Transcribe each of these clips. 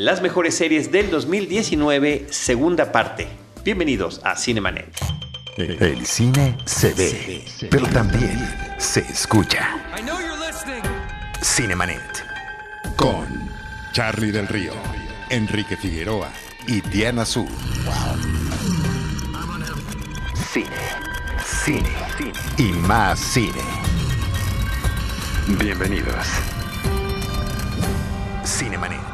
Las mejores series del 2019, segunda parte. Bienvenidos a Cinemanet. El cine se ve, pero también se escucha. Cinemanet. Con Charlie del Río, Enrique Figueroa y Diana Su. Cine, cine, y más cine. Bienvenidos. Cinemanet.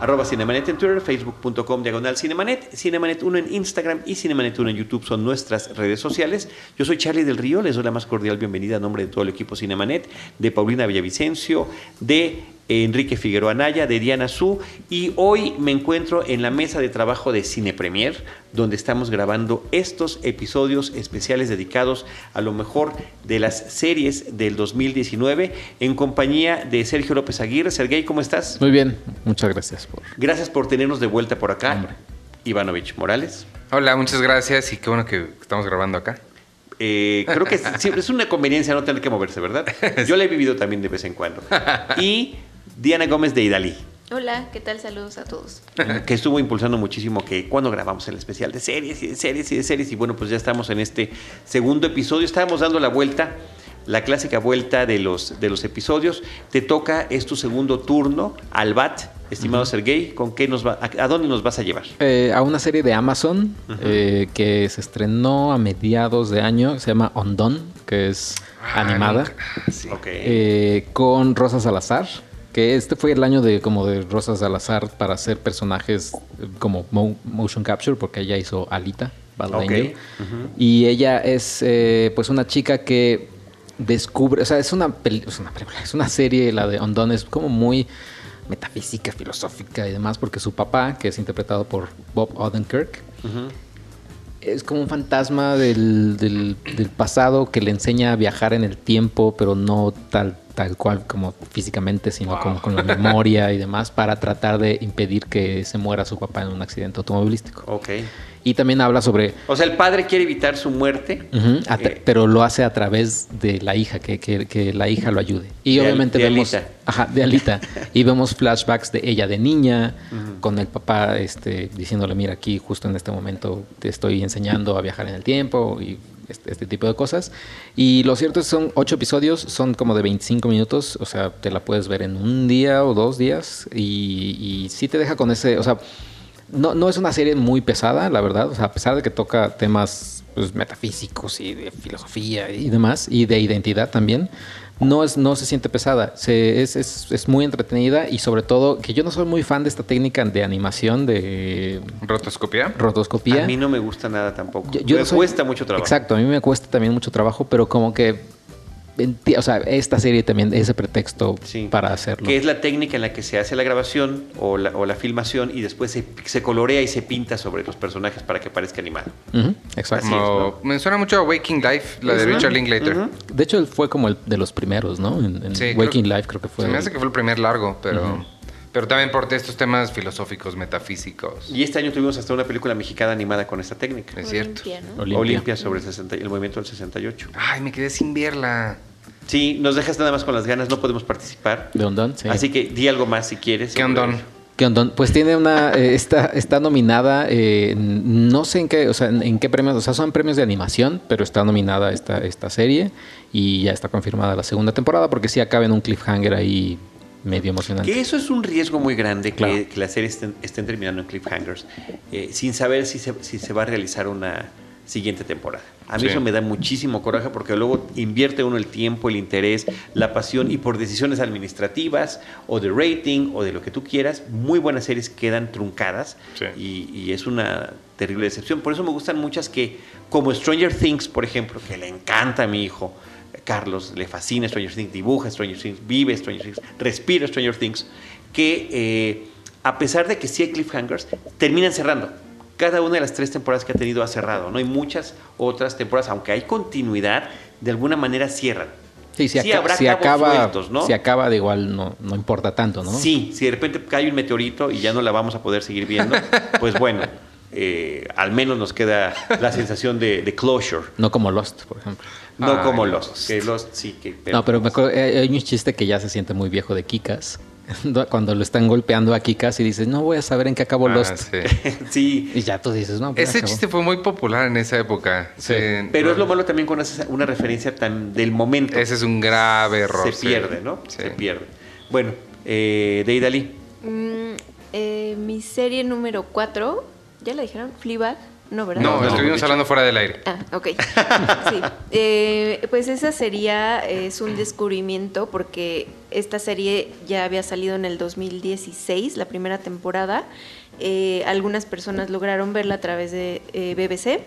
Arroba Cinemanet en Twitter, facebook.com diagonal Cinemanet, Cinemanet 1 en Instagram y Cinemanet 1 en YouTube son nuestras redes sociales. Yo soy Charlie del Río, les doy la más cordial bienvenida a nombre de todo el equipo Cinemanet, de Paulina Villavicencio, de Enrique Figueroa Naya, de Diana Su, y hoy me encuentro en la mesa de trabajo de Cine Premier, donde estamos grabando estos episodios especiales dedicados a lo mejor de las series del 2019, en compañía de Sergio López Aguirre. Sergey, ¿cómo estás? Muy bien, muchas gracias por. Gracias por tenernos de vuelta por acá. Ivanovich Morales. Hola, muchas gracias y qué bueno que estamos grabando acá. Eh, creo que siempre es una conveniencia no tener que moverse, ¿verdad? Yo la he vivido también de vez en cuando. Y Diana Gómez de Idalí. Hola, ¿qué tal? Saludos a todos. Que estuvo impulsando muchísimo que cuando grabamos el especial de series y de series y de series. Y bueno, pues ya estamos en este segundo episodio. Estábamos dando la vuelta, la clásica vuelta de los, de los episodios. Te toca, es tu segundo turno al BAT, estimado Sergey. ¿Con qué nos va, a, dónde nos vas a llevar? Eh, a una serie de Amazon eh, que se estrenó a mediados de año. Se llama Ondon, que es Ah, animada. nunca- sí. Eh, con Rosa Salazar. Que este fue el año de como de Rosa Salazar para hacer personajes eh, como mo- motion capture, porque ella hizo Alita, Battle Ok. Angel. Y ella es eh, pues una chica que descubre, o sea, es una, peli- es una película, es una serie, la de Ondon, es como muy metafísica, filosófica y demás, porque su papá, que es interpretado por Bob Odenkirk, es como un fantasma del, del- del pasado que le enseña a viajar en el tiempo, pero no tal, tal cual como físicamente, sino como con la memoria y demás, para tratar de impedir que se muera su papá en un accidente automovilístico. Ok. Y también habla sobre O sea, el padre quiere evitar su muerte. Eh, pero lo hace a través de la hija, que, que- que la hija lo ayude. Y De Al- obviamente de vemos. Alita. Ajá, de Alita. y vemos flashbacks de ella de niña, con el papá este, diciéndole: Mira, aquí justo en este momento te estoy enseñando a viajar en el tiempo y este, este tipo de cosas. Y lo cierto es que son ocho episodios, son como de 25 minutos, o sea, te la puedes ver en un día o dos días. Y, y sí te deja con ese. O sea, no, no es una serie muy pesada, la verdad. O sea, a pesar de que toca temas pues, metafísicos y de filosofía y demás, y de identidad también, no, es, no se siente pesada. Se, es, es, es muy entretenida y sobre todo que yo no soy muy fan de esta técnica de animación de ¿Rotoscopia? rotoscopía. A mí no me gusta nada tampoco. Yo- yo me no soy- cuesta mucho trabajo. Exacto, a mí me cuesta también mucho trabajo, pero como que... O sea, esta serie también es ese pretexto Sí. para hacerlo. Que es la técnica en la que se hace la grabación o la, o la filmación y después se, se colorea y se pinta sobre los personajes para que parezca animado. Ujú, exacto. Así es, Como- Me suena mucho a Waking Life, la de Richard Linklater. De hecho, él fue como el de los primeros, ¿no? En, en Sí, creo- Waking Life creo que fue. Se me el- hace que fue el primer largo, pero, pero también por estos temas filosóficos, metafísicos. Y este año tuvimos hasta una película mexicana animada con esta técnica. Es cierto. Olimpia, ¿no? Olimpia. Olimpia sobre el, 60 y- el movimiento del 68. Ay, me quedé sin verla. Sí, nos dejas nada más con las ganas, no podemos participar. De Ondón, sí. Así que di algo más si quieres. ¿Qué ondón? ¿Qué ondón? Pues tiene una, eh, está, está nominada, eh, no sé en qué, o sea, en, en qué premios, o sea, son premios de animación, pero está nominada esta, esta serie y ya está confirmada la segunda temporada porque sí acaba en un cliffhanger ahí medio emocionante. Que eso es un riesgo muy grande, que, Claro. que las series estén, estén terminando en cliffhangers, eh, sin saber si se, si se va a realizar una siguiente temporada. A mí Sí. eso me da muchísimo coraje porque luego invierte uno el tiempo, el interés, la pasión y por decisiones administrativas o de rating o de lo que tú quieras, muy buenas series quedan truncadas Sí. y, y es una terrible decepción. Por eso me gustan muchas que, como Stranger Things, por ejemplo, que le encanta a mi hijo, Carlos, le fascina Stranger Things, dibuja Stranger Things, vive Stranger Things, respira Stranger Things, que eh, a pesar de que sí hay cliffhangers, terminan cerrando. Cada una de las tres temporadas que ha tenido ha cerrado, ¿no? Hay muchas otras temporadas, aunque hay continuidad, de alguna manera cierran. Sí, si, Sí, si acaba, sueltos, ¿no? si acaba de igual no, no importa tanto, ¿no? Sí, si de repente cae un meteorito y ya no la vamos a poder seguir viendo, pues bueno, eh, al menos nos queda la sensación de, de closure. No como Lost, por ejemplo. No Ay, como Lost. Lost, que Lost sí que... no, pero me acuerdo, eh, hay un chiste que ya se siente muy viejo de Kikas, Cuando lo están golpeando aquí casi dices, no voy a saber en qué acabó Ah, Lost. sí. sí. Y ya tú dices, no, pues Ese acabó. chiste fue muy popular en esa época. Sí. Sí. Pero es lo malo también con esa- una referencia tan del momento. Ese es un grave error. se sí. pierde, ¿no? Sí. Se pierde. Bueno, eh, Deidali. Mm, eh, mi serie número 4, ¿ya la dijeron? Fleabag, no, ¿verdad? No, No, estuvimos hablando fuera del aire. Ah, ok. Sí. Eh, pues esa sería, es un descubrimiento porque esta serie ya había salido en el 2016, la primera temporada. Eh, algunas personas lograron verla a través de eh, BBC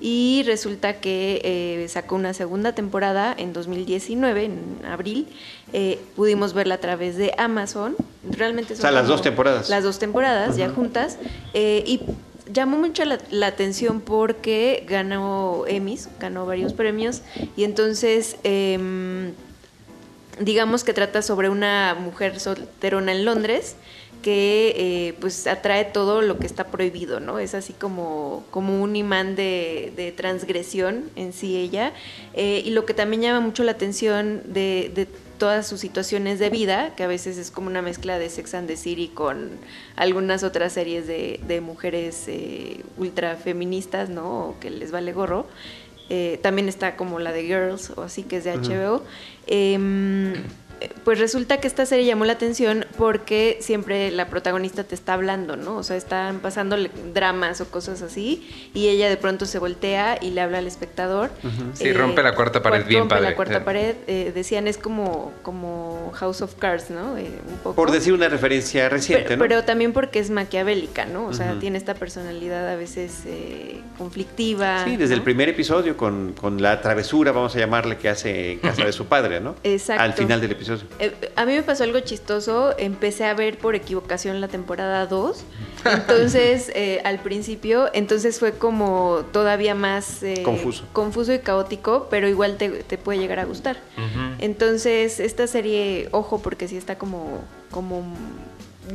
y resulta que eh, sacó una segunda temporada en 2019, en abril. Eh, pudimos verla a través de Amazon. Realmente O son sea, las dos temporadas. Las dos temporadas ya juntas. Eh, y llamó mucho la, atención porque ganó Emmys, ganó varios premios. Y entonces, em, digamos que trata sobre una mujer solterona en Londres que eh, pues atrae todo lo que está prohibido, ¿no? Es así como, como un imán de, transgresión en sí ella. Eh, y lo que también llama mucho la atención de todas sus situaciones de vida, que a veces es como una mezcla de Sex and the City con algunas otras series de, de mujeres eh, ultra feministas, ¿no? O que les vale gorro. Eh, también está como la de Girls o así que es de HBO. Em, pues resulta que esta serie llamó la atención porque siempre la protagonista te está hablando, ¿no? O sea, están pasando dramas o cosas así y ella de pronto se voltea y le habla al espectador. Sí, rompe la cuarta pared rompe bien padre. la cuarta Sí. pared. eh, decían es como, como House of Cards, ¿no? Eh, un poco. Por decir una referencia reciente, Pero, ¿no? pero también porque es maquiavélica, ¿no? O sea, Ujú. tiene esta personalidad a veces eh, conflictiva. Sí, desde el ¿no? primer episodio con, con la travesura, vamos a llamarle, que hace en casa de su padre, ¿no? Exacto. Al final del episodio. Eh, a mí me pasó algo chistoso. Empecé a ver por equivocación la temporada 2. Entonces, eh, al principio, entonces fue como todavía más eh, Confuso. confuso y caótico, pero igual te, te puede llegar a gustar. Entonces, esta serie, ojo, porque sí está como, como.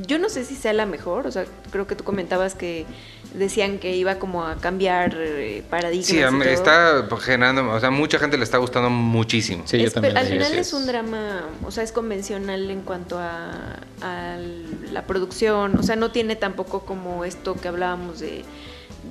Yo no sé si sea la mejor, o sea, creo que tú comentabas que decían que iba como a cambiar eh, paradigmas. Sí, y todo. está generando, o sea, mucha gente le está gustando muchísimo. Sí, yo Es- también. al final es un drama, o sea, es convencional en cuanto a, a la producción, o sea, no tiene tampoco como esto que hablábamos de,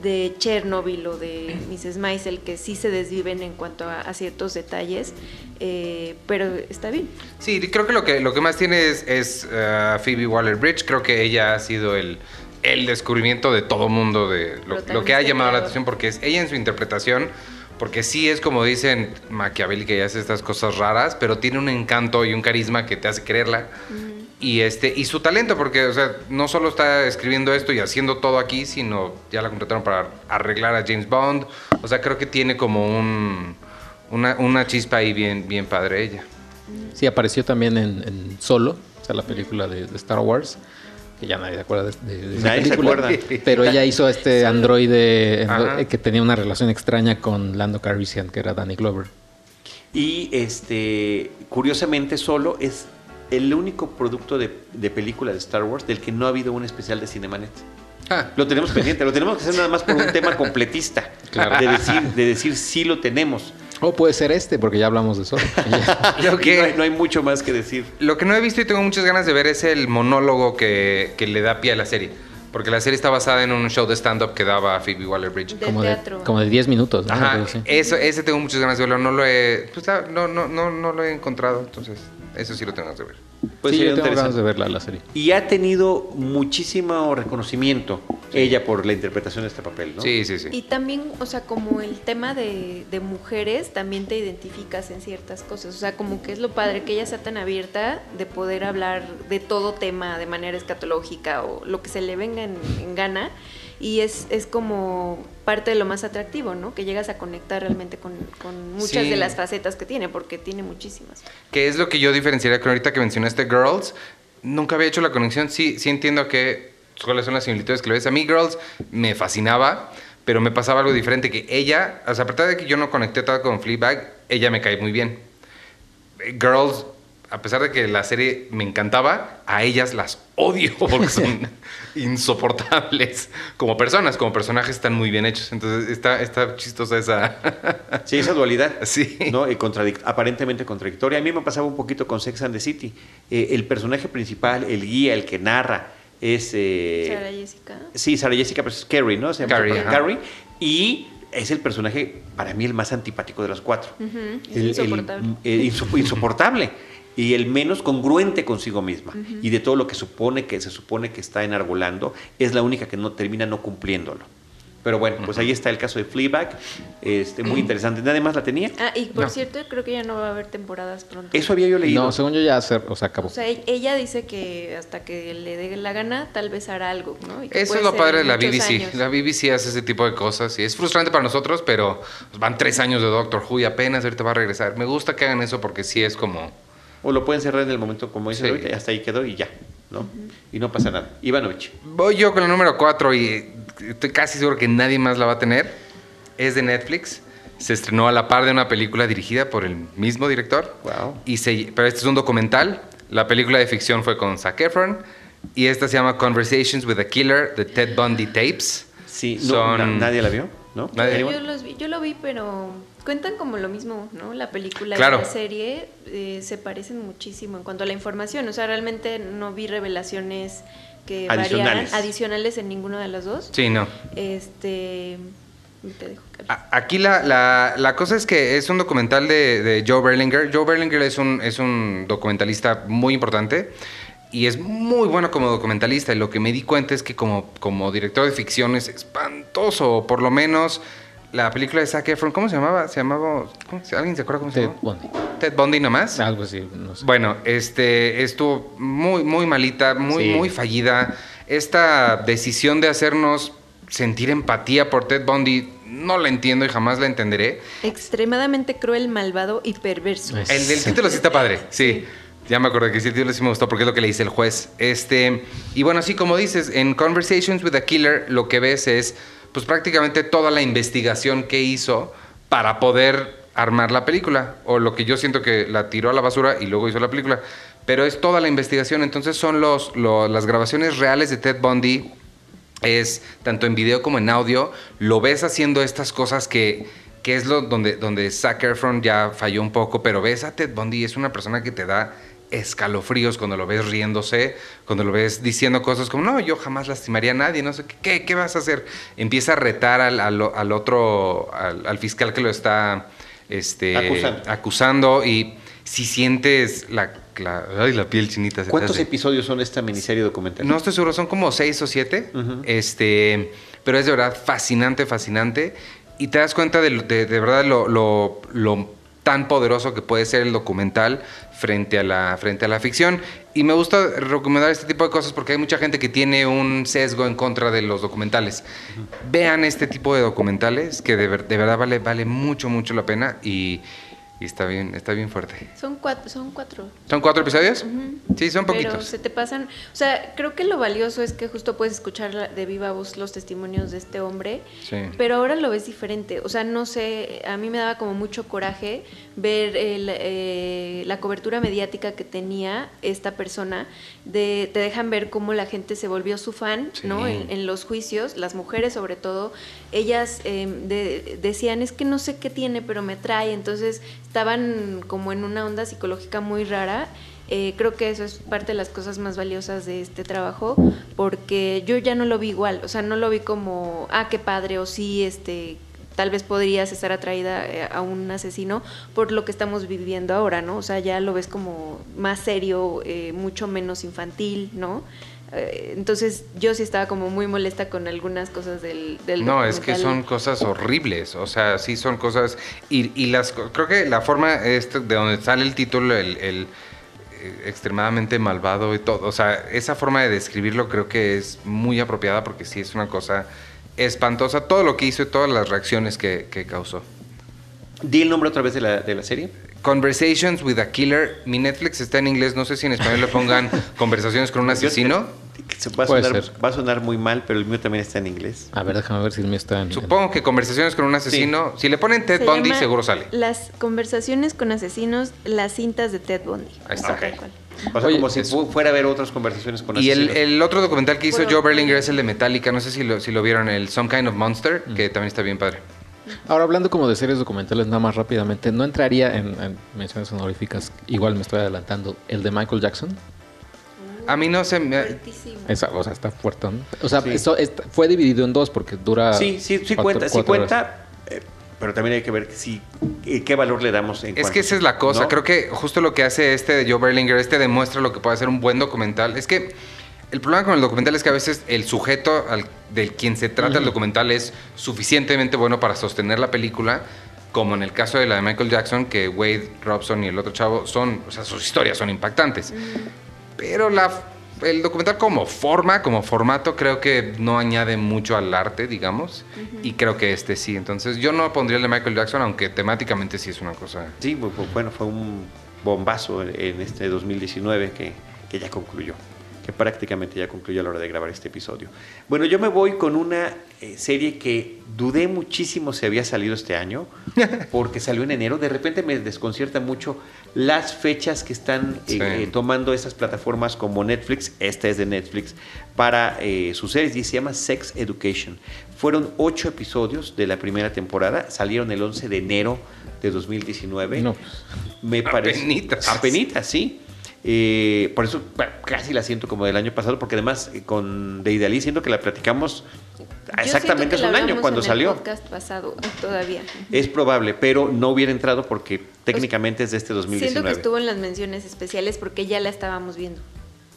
de Chernobyl o de Mrs. Maisel, que sí se desviven en cuanto a, a ciertos detalles, eh, pero está bien. Sí, creo que lo que, lo que más tiene es, es, uh, Phoebe Waller-Bridge. Creo que ella ha sido el, el descubrimiento de todo mundo de lo, lo que ha llamado la atención porque es ella en su interpretación, porque sí es como dicen maquiavélica y hace estas cosas raras, pero tiene un encanto y un carisma que te hace creerla. Y este y su talento porque o sea, no solo está escribiendo esto y haciendo todo aquí, sino ya la contrataron para arreglar a James Bond. O sea, creo que tiene como un una, una chispa ahí bien bien padre ella. Sí, apareció también en, en Solo, o sea, la película de, de Star Wars, que ya nadie se acuerda de, de- de Nadie película. Pero ella hizo este androide Ajá. eh, que tenía una relación extraña con Lando Calrissian, que era Danny Glover. Y este, curiosamente, solo es el único producto de, de película de Star Wars del que no ha habido un especial de Cinemanet. Ah, Lo tenemos pendiente, lo tenemos que hacer nada más por un tema completista. Claro. De decir, de decir sí lo tenemos. O puede ser este, porque ya hablamos de Solo. Lo que- no, hay, no hay mucho más que decir. Lo que no he visto y tengo muchas ganas de ver es el monólogo que, que le da pie a la serie. Porque la serie está basada en un show de stand-up que daba Phoebe Waller-Bridge. De como, de, teatro. como de 10 minutos. ¿no? Ajá, eso, ese tengo muchas ganas de verlo. No lo he, pues, ah, no, no, no, no lo he encontrado, entonces eso sí lo tengo ganas de ver. Pues sí, yo tengo ganas interesante. de verla la serie. Y ha tenido muchísimo reconocimiento ella por la interpretación de este papel, ¿no? Sí, sí, sí. Y también, o sea, como el tema de, de mujeres, también te identificas en ciertas cosas. O sea, como que es lo padre que ella sea tan abierta de poder hablar de todo tema de manera escatológica o lo que se le venga en, en gana. Y es, es como parte de lo más atractivo, ¿no? Que llegas a conectar realmente con, con muchas Sí. de las facetas que tiene, porque tiene muchísimas. Que es lo que yo diferenciaría con ahorita que mencionaste Girls. Nunca había hecho la conexión. Sí, sí entiendo que cuáles son las similitudes que le ves. A mí Girls me fascinaba, pero me pasaba algo diferente. Que ella, o sea, a pesar de que yo no conecté tanto con Fleabag, ella me cae muy bien. Girls, a pesar de que la serie me encantaba, a ellas las odio porque son, insoportables. Como personas, como personajes están muy bien hechos. Entonces está, está chistosa esa. Sí, esa dualidad. Sí. ¿no? Eh, contradic- aparentemente contradictoria. A mí me pasaba un poquito con Sex and the City. Eh, el personaje principal, el guía, el que narra, es. eh, Sara Jessica. Sí, Sara Jessica, pero es Carrie, ¿no? Se llama Carrie, Carrie, ajá. Carrie. Y es el personaje, para mí, el más antipático de los cuatro. Es El- insoportable. el inso- insoportable. Y el menos congruente consigo misma. Y de todo lo que supone que se supone que está enarbolando, es la única que no termina no cumpliéndolo. Pero bueno, pues ahí está el caso de Fleabag. Este, muy interesante. ¿Nadie más la tenía? Ah, y por No. cierto, creo que ya no va a haber temporadas pronto. Eso había yo leído. No, según yo ya se, o sea, acabó. O sea, e- ella dice que hasta que le dé la gana, tal vez hará algo, ¿no? Y Eso es lo padre de la BBC. años. La BBC hace ese tipo de cosas y es frustrante para nosotros, pero pues, van tres años de Doctor Who y apenas ahorita va a regresar. Me gusta que hagan eso porque sí es como... O lo pueden cerrar en el momento, como dice Sí. ahorita, hasta ahí quedó y ya, ¿no? Y no pasa nada. Ivanovich. Voy yo con el número 4 y estoy casi seguro que nadie más la va a tener. Es de Netflix. Se estrenó a la par de una película dirigida por el mismo director. Wow. Y se, pero este es un documental. La película de ficción fue con Zac Efron. Y esta se llama Conversations with a Killer, The Ted Bundy Tapes. Sí, no, Son- na- nadie la vio, ¿no? Nadie. Yo, yo los vi- yo lo vi, pero cuentan como lo mismo, ¿no? La película Claro. y la serie eh, se parecen muchísimo en cuanto a la información. O sea, realmente no vi revelaciones que Adicionales. variaran adicionales en ninguno de las dos. Sí, no. Este. Te dejo Aquí la, la- la cosa es que es un documental de, de Joe Berlinger. Joe Berlinger es un, es un documentalista muy importante y es muy bueno como documentalista. Y lo que me di cuenta es que como, como director de ficción es espantoso. Por lo menos la película de Zac Efron, ¿cómo se llamaba? Se llamaba... ¿cómo se- ¿Alguien se acuerda cómo se Ted llamaba? Bundy. Ted Bundy nomás. Algo así, no sé. Bueno, este estuvo muy, muy malita, muy, Sí. muy fallida. Esta decisión de hacernos sentir empatía por Ted Bundy no la entiendo y jamás la entenderé. Extremadamente cruel, malvado y perverso. Es- El del título sí está padre, sí. Ya me acordé que sí, el título sí me gustó porque es lo que le dice el juez. Este, y bueno, sí, como dices, en Conversations with a Killer lo que ves es pues prácticamente toda la investigación que hizo para poder armar la película. O lo que yo siento que la tiró a la basura y luego hizo la película. Pero es toda la investigación. Entonces son los, lo- las grabaciones reales de Ted Bundy es tanto en video como en audio, lo ves haciendo estas cosas que, que es lo donde, donde Zac Efron ya falló un poco, pero ves a Ted Bundy, es una persona que te da escalofríos cuando lo ves riéndose, cuando lo ves diciendo cosas como, no, yo jamás lastimaría a nadie, no sé, ¿qué, qué, vas a hacer? Empieza a retar al, al- al otro, al, al fiscal que lo está este, Acusando. acusando y si sientes la, la, ay, la piel chinita. se ¿Cuántos episodios son esta miniserie documental? No estoy seguro, son como seis o siete. Este, pero es de verdad fascinante, fascinante. Y te das cuenta de, de, de verdad lo, lo- lo tan poderoso que puede ser el documental frente a, la, frente a la ficción. Y me gusta recomendar este tipo de cosas porque hay mucha gente que tiene un sesgo en contra de los documentales. Vean este tipo de documentales que de, de verdad vale, vale mucho, mucho la pena y, y está, bien, está bien fuerte. Son cuatro, son cuatro. ¿Son cuatro episodios? Sí, son Pero poquitos. se te pasan, o sea, creo que lo valioso es que justo puedes escuchar de viva voz los testimonios de este hombre, Sí. pero ahora lo ves diferente, o sea, no sé, a mí me daba como mucho coraje ver el, eh, la cobertura mediática que tenía esta persona, de, te dejan ver cómo la gente se volvió su fan, Sí. ¿no? En, en los juicios, las mujeres sobre todo, ellas eh, de- decían, es que no sé qué tiene, pero me trae, entonces estaban como en una onda psicológica muy rara. Eh, creo que eso es parte de las cosas más valiosas de este trabajo, porque yo ya no lo vi igual, o sea, no lo vi como, ah, qué padre, o sí, este, tal vez podrías estar atraída eh, a un asesino por lo que estamos viviendo ahora, ¿no? O sea, ya lo ves como más serio, eh, mucho menos infantil, ¿no? Eh, entonces yo sí estaba como muy molesta con algunas cosas del, del No, es que son cosas horribles, o sea, sí son cosas y, y las creo que la forma este, de donde sale el título, el, el, eh, extremadamente malvado y todo, o sea, esa forma de describirlo creo que es muy apropiada porque sí es una cosa espantosa todo lo que hizo y todas las reacciones que, que causó. Di el nombre otra vez de la, de la serie. Conversations with a Killer, mi Netflix está en inglés, no sé si en español le pongan conversaciones con un asesino. Se va, a sonar, ser. va a sonar muy mal, pero el mío también está en inglés. A ver, déjame ver si el mío está en. Supongo que conversaciones con un asesino, si le ponen Ted Se Bundy seguro sale. Las conversaciones con asesinos, las cintas de Ted Bundy. Ahí está. Cual. O sea, Oye, como si es- fuera a haber otras conversaciones con Y el, otro documental que hizo Bueno. Joe Berlinger es el de Metallica, no sé si lo, si lo vieron, el Some Kind of Monster, que también está bien padre. Ahora, hablando como de series documentales, nada más rápidamente, no entraría en, en menciones honoríficas, igual me estoy adelantando, el de Michael Jackson. A mí no se me... Fuertísimo. Esa, o sea, está fuerte. ¿no? O sea, Sí. está- fue dividido en dos porque dura. Sí, sí, sí cuatro- cuenta, sí cuatro cuenta, eh, pero también hay que ver si, eh, qué valor le damos en Es cuanto- que esa es la cosa. ¿no? Creo que justo lo que hace este de Joe Berlinger, este demuestra lo que puede hacer un buen documental. Es que el problema con el documental es que a veces el sujeto al, del quien se trata el documental es suficientemente bueno para sostener la película, como en el caso de la de Michael Jackson, que Wade Robson y el otro chavo son, o sea, sus historias son impactantes. Pero la, el documental como forma, como formato, creo que no añade mucho al arte, digamos. Y creo que este sí. Entonces yo no pondría el de Michael Jackson, aunque temáticamente sí es una cosa... Sí, bu- bu- bueno, fue un bombazo en, en este 2019 que, que ya concluyó, que prácticamente ya concluyó a la hora de grabar este episodio. Bueno, yo me voy con una eh, serie que dudé muchísimo si había salido este año, porque salió en enero. De repente me desconcierta mucho las fechas que están eh, Sí. eh, tomando esas plataformas como Netflix, esta es de Netflix, para eh, sus series y se llama Sex Education. Fueron ocho episodios de la primera temporada, salieron el 11 de enero de 2019. No. Me parece. Apenitas. Apenitas, sí. Eh, por eso bueno, casi la siento como del año pasado, porque además eh, con de Idealí siento que la platicamos exactamente hace un año cuando en el salió. podcast pasado todavía. Es probable, pero no hubiera entrado porque técnicamente es de este Siento que 2019. estuvo en las menciones especiales porque ya la estábamos viendo.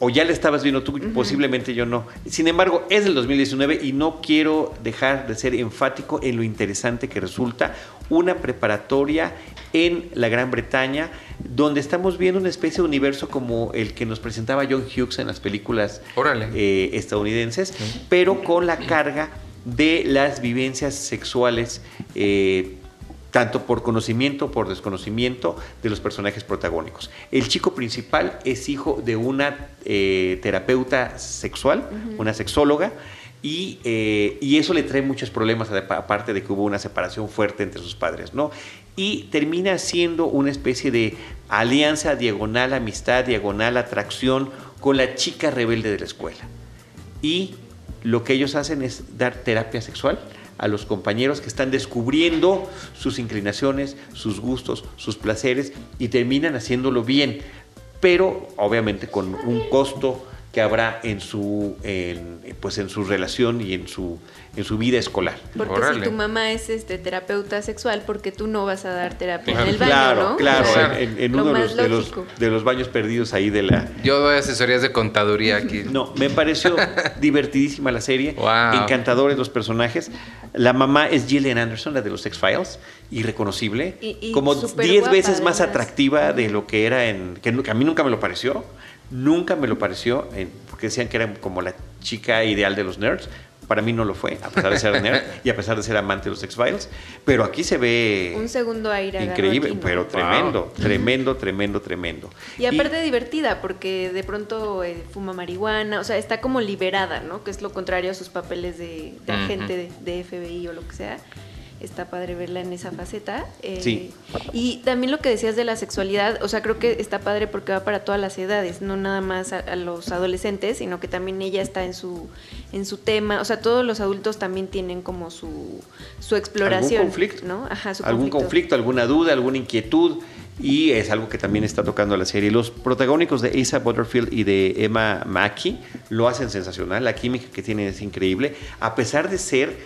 O ya la estabas viendo tú, posiblemente yo no. Sin embargo, es del 2019 y no quiero dejar de ser enfático en lo interesante que resulta una preparatoria en la Gran Bretaña, donde estamos viendo una especie de universo como el que nos presentaba John Hughes en las películas eh, estadounidenses, pero con la carga de las vivencias sexuales, eh, tanto por conocimiento o por desconocimiento de los personajes protagónicos. El chico principal es hijo de una eh, terapeuta sexual, una sexóloga, y, eh, y eso le trae muchos problemas, aparte de que hubo una separación fuerte entre sus padres, ¿no? Y termina siendo una especie de alianza diagonal, amistad, diagonal, atracción con la chica rebelde de la escuela. Y lo que ellos hacen es dar terapia sexual a los compañeros que están descubriendo sus inclinaciones, sus gustos, sus placeres y terminan haciéndolo bien, pero obviamente con un costo que habrá en su en, pues en su relación y en su en su vida escolar. Porque Órale. si tu mamá es este terapeuta sexual, porque tú no vas a dar terapia Claro. en el baño, claro, ¿no? claro, O sea, en, en lo uno de más los, de, los, de los baños perdidos ahí de la, Yo doy asesorías de contaduría aquí. No, me pareció divertidísima la serie. Wow. Encantadores los personajes. La mamá es Gillian Anderson, la de los X-Files, irreconocible. Y- y como súper 10 guapa, veces más atractiva de lo que era en. Que a mí nunca me lo pareció. Nunca me lo pareció, en- porque decían que era como la chica ideal de los nerds. Para mí no lo fue, a pesar de ser nerd y a pesar de ser amante de los X-Files. Pero aquí se ve Un segundo aire increíble, aquí, ¿no? pero tremendo, tremendo, tremendo, tremendo. Y aparte divertida, porque de pronto eh, fuma marihuana, o sea, está como liberada, ¿no? Que es lo contrario a sus papeles de, de Ujú. agente de, de FBI o lo que sea. Está padre verla en esa faceta. eh, Sí. Y también lo que decías de la sexualidad, o sea, creo que está padre porque va para todas las edades, no nada más a, a los adolescentes, sino que también ella está en su, en su tema. O sea, todos los adultos también tienen como su, su exploración. ¿Algún conflicto? ¿no? Ajá, su algún conflicto, alguna duda, alguna inquietud. Y es algo que también está tocando la serie. Los protagónicos de Asa Butterfield y de Emma Mackey lo hacen sensacional. La química que tienen es increíble. A pesar de ser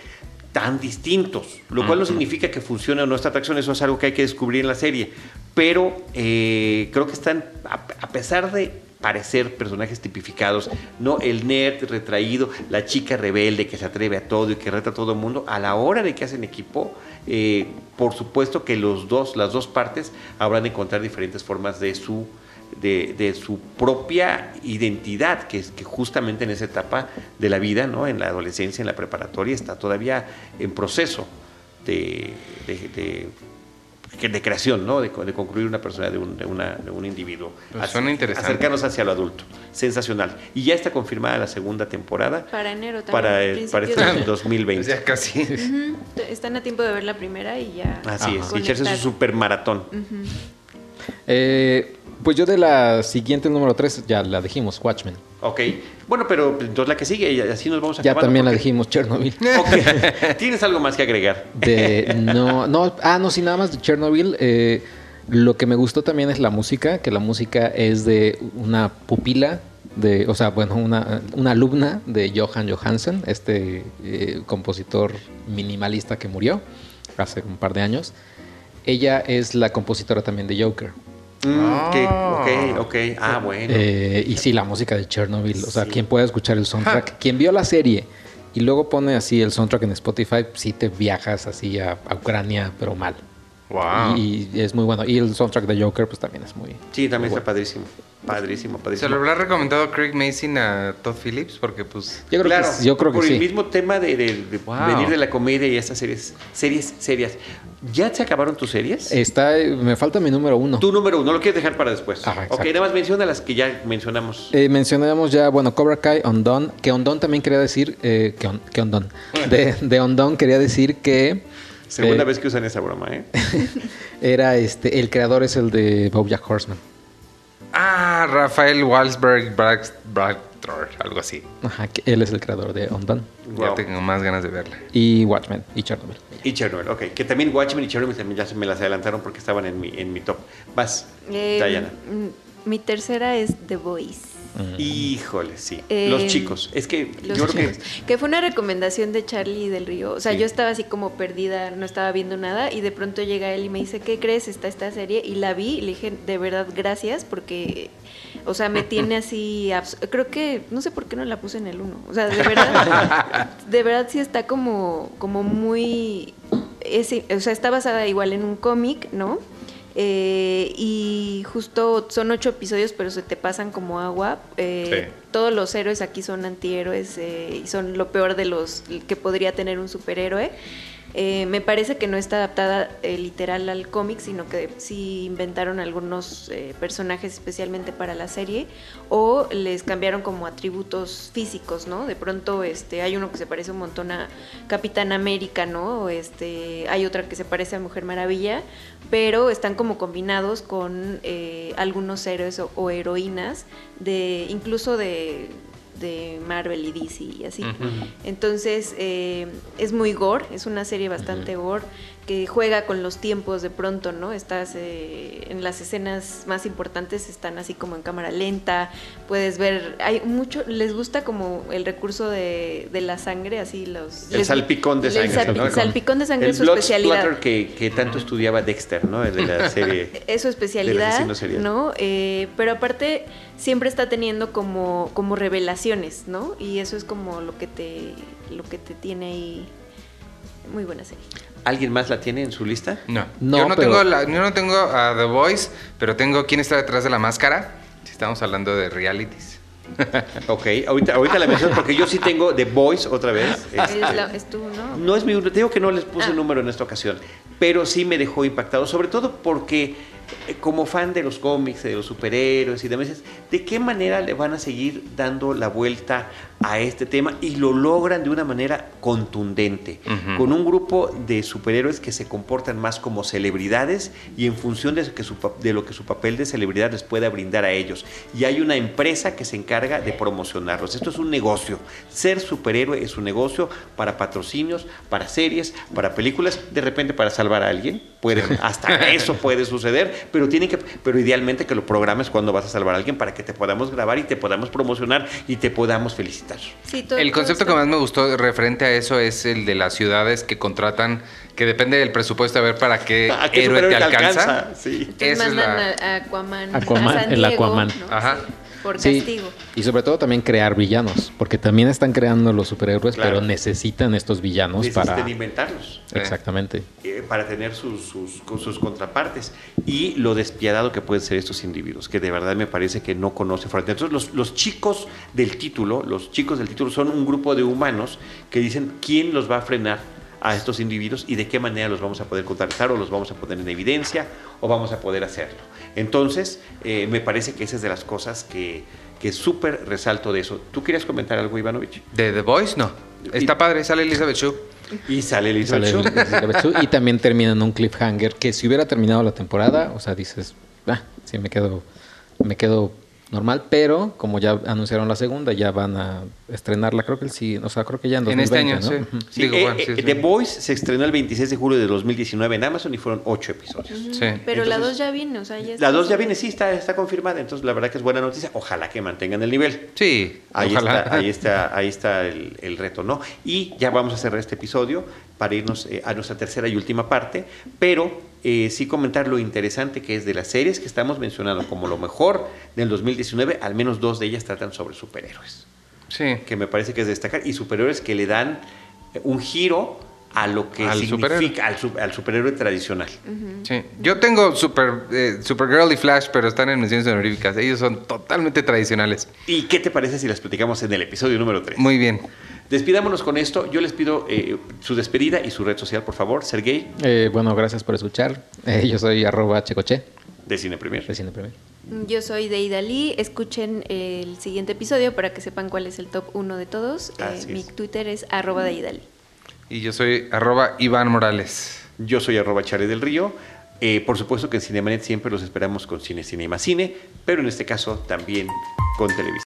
tan distintos, lo cual no significa que funcione nuestra atracción, eso es algo que hay que descubrir en la serie. Pero eh, creo que están, a, a pesar de parecer personajes tipificados, no el nerd retraído, la chica rebelde que se atreve a todo y que reta a todo el mundo, a la hora de que hacen equipo, eh, por supuesto que los dos, las dos partes habrán de encontrar diferentes formas de su de, de su propia identidad, que es que justamente en esa etapa de la vida, ¿no? en la adolescencia, en la preparatoria, está todavía en proceso de, de- de- que- de creación, ¿no? de, co- de concluir una persona de un, de una- de un individuo. Pues suena interesante. Acercarnos hacia lo adulto. Sensacional. Y ya está confirmada la segunda temporada Para enero también. para, el- para este principios de- 2020. Ya casi. Están a tiempo de ver la primera y ya. Así es, y echarse su super maratón. Eh, Pues yo de la siguiente, número 3, ya la dijimos, Watchmen. Ok. Bueno, pero entonces la que sigue, y así nos vamos a Ya también la dijimos, Chernobyl. Ok. ¿Tienes algo más que agregar? De, no, no, ah, no, sí, nada más de Chernobyl. eh, lo que me gustó también es la música, que la música es de una pupila, de, o sea, bueno, una, una alumna de Johan Johansen, este eh, compositor minimalista que murió hace un par de años. Ella es la compositora también de Joker. Mm, que- Ah. ok, ok. Ah, bueno. Eh, y sí, la música de Chernobyl. O sea, Sí. quien pueda escuchar el soundtrack, quien vio la serie y luego pone así el soundtrack en Spotify, sí te viajas así a, a Ucrania, pero mal. Wow. Y, y es muy bueno. Y el soundtrack de Joker, pues también es muy. sí, también muy está padrísimo. Padrísimo, ¿Se padrísimo. lo habrá recomendado Craig Mason a Todd Phillips? Porque pues... Yo creo claro, que, yo creo que por el sí. mismo tema de, de- de Wow. venir de la comedia y estas series, series serias. ¿Ya se acabaron tus series? Está, me falta mi número uno. Tu número uno, lo quieres dejar para después. Ajá, ok, nada más menciona las que ya mencionamos. Eh, mencionamos ya, bueno, Cobra Kai, Ondon, que Ondon también quería decir, eh, que, On- que Ondon, de, de Ondon quería decir que Segunda eh, vez que usan esa broma, ¿eh? era este, el creador es el de BoJack Horseman. Ah, Rafael Walsberg Bractor, algo así. Ajá, que él es el creador de Ondon. Wow. Ya tengo más ganas de verla. Y Watchmen y Chernobyl. Y Chernobyl, ok. Que también Watchmen y Chernobyl también ya se me las adelantaron porque estaban en mi, en mi top. Vas, Eh, Diana. Mi tercera es The Voice. Híjole, sí. Eh, los chicos. Es que Los yo creo chicos. Que fue una recomendación de Charlie del Río. O sea, Sí. yo estaba así como perdida, no estaba viendo nada y de pronto llega él y me dice, ¿qué crees? Está esta serie y la vi y le dije, de verdad, gracias porque, o sea, me tiene así, creo que, no sé por qué no la puse en el uno. O sea, de verdad, de verdad sí está como, como muy, es- o sea, está basada igual en un cómic, ¿no? Eh, y justo son ocho episodios, pero se te pasan como agua. Eh, Sí. Todos los héroes aquí son antihéroes eh, y son lo peor de los que podría tener un superhéroe. Eh, me parece que no está adaptada eh, literal al cómic, sino que sí inventaron algunos eh, personajes especialmente para la serie o les cambiaron como atributos físicos, ¿no? De pronto este, hay uno que se parece un montón a Capitán América, ¿no? O este, hay otra que se parece a Mujer Maravilla, pero están como combinados con algunos héroes o, o heroínas, de incluso de, de Marvel y DC y así. Entonces eh, es muy gore, es una serie bastante gore que juega con los tiempos de pronto, ¿no? Estás eh, en las escenas más importantes están así como en cámara lenta, puedes ver, hay mucho, les gusta como el recurso de, de la sangre, así los... El les- salpicón de el sangre, salpi- ¿no? salpicón de sangre el es su blood especialidad. que, que tanto estudiaba Dexter, ¿no? El de la serie. es su especialidad. ¿no? Eh, pero aparte siempre está teniendo como, como revelaciones, ¿no? Y eso es como lo que te, lo que te tiene ahí. Muy buena serie. ¿Alguien más la tiene en su lista? No. No, yo, no pero- tengo la- yo no tengo a The Voice, pero tengo quién está detrás de la máscara. Si estamos hablando de realities. Ok, ahorita, ahorita la menciono porque yo sí tengo The Voice otra vez. Es, este, la- es tú, ¿no? No es mi te digo que no les puse Ah. número en esta ocasión, pero sí me dejó impactado, sobre todo porque como fan de los cómics, de los superhéroes y demás, ¿de qué manera le van a seguir dando la vuelta a este tema y lo logran de una manera contundente, con un grupo de superhéroes que se comportan más como celebridades y en función de, que su pa- de lo que su papel de celebridad les pueda brindar a ellos. Y hay una empresa que se encarga de promocionarlos. Esto es un negocio. Ser superhéroe es un negocio para patrocinios, para series, para películas, de repente para salvar a alguien. Puede, hasta eso puede suceder, pero tiene que, pero idealmente que lo programes cuando vas a salvar a alguien para que te podamos grabar y te podamos promocionar y te podamos felicitar. Sí, todo- El todo concepto que más me gustó referente a eso es el de las ciudades que contratan, que depende del presupuesto a ver para qué, ¿A qué héroe te alcanza. alcanza? Sí. Es mandan la- a, Aquaman, Aquaman, a San el Aquaman. ¿no? Ajá. Sí, por Sí, castigo. y sobre todo también crear villanos, porque también están creando los superhéroes, Claro. pero necesitan estos villanos Necesitan para... inventarlos. Exactamente. eh, para tener sus, sus, con sus contrapartes y lo despiadado que pueden ser estos individuos, que de verdad me parece que no conoce frontera. Entonces, los, los chicos del título, los chicos del título son un grupo de humanos que dicen quién los va a frenar a estos individuos y de qué manera los vamos a poder contactar o los vamos a poner en evidencia o vamos a poder hacerlo. Entonces, eh, me parece que esa es de las cosas que, que súper resalto de eso. ¿Tú querías comentar algo, Ivanovich? ¿De The Voice? No. Está padre, sale Elizabeth Shue. Y sale Elizabeth Sale Shue. Elizabeth Shue, y también termina en un cliffhanger que si hubiera terminado la temporada, o sea, dices, ah, sí me quedo me quedo normal, pero como ya anunciaron la segunda, ya van a estrenarla, creo que el sí, o sea, creo que ya en En este 2020, año, ¿no? sí. Ujú. Sí, Digo, eh, bueno, sí, eh, sí. The Voice se estrenó el 26 de julio de 2019 en Amazon y fueron ocho episodios. Sí. Pero la Entonces, 2 ya viene, o sea, ya La 2 ya viene, sí, está, está confirmada, entonces la verdad que es buena noticia. Ojalá que mantengan el nivel. Sí, Ahí ojalá. está, ahí está, ahí está el, el reto, ¿no? Y ya vamos a cerrar este episodio para irnos eh, a nuestra tercera y última parte, pero eh, sí comentar lo interesante que es de las series que estamos mencionando como lo mejor del 2019, al menos dos de ellas tratan sobre superhéroes, Sí. que me parece que es destacar, y superhéroes que le dan un giro a lo que Al significa superhéroe. al, su- al superhéroe tradicional. Sí. Yo tengo Super, eh, Supergirl y Flash, pero están en menciones honoríficas. Ellos son totalmente tradicionales. ¿Y qué te parece si las platicamos en el episodio número 3? Muy bien. Despidámonos con esto. Yo les pido eh, su despedida y su red social, por favor. Sergey, Eh, bueno, gracias por escuchar. Eh, yo soy arroba checoche, de Cine Premier. de Cine Premier. Yo soy Deida Lee. Escuchen el siguiente episodio para que sepan cuál es el top 1 de todos. Eh, mi. Twitter es arroba Deida Lee. Y yo soy arroba Iván Morales. Yo soy arroba Charlie del Río. Eh, por supuesto que en Cinemanet siempre los esperamos con cine, cine y más cine, pero en este caso también con televisión.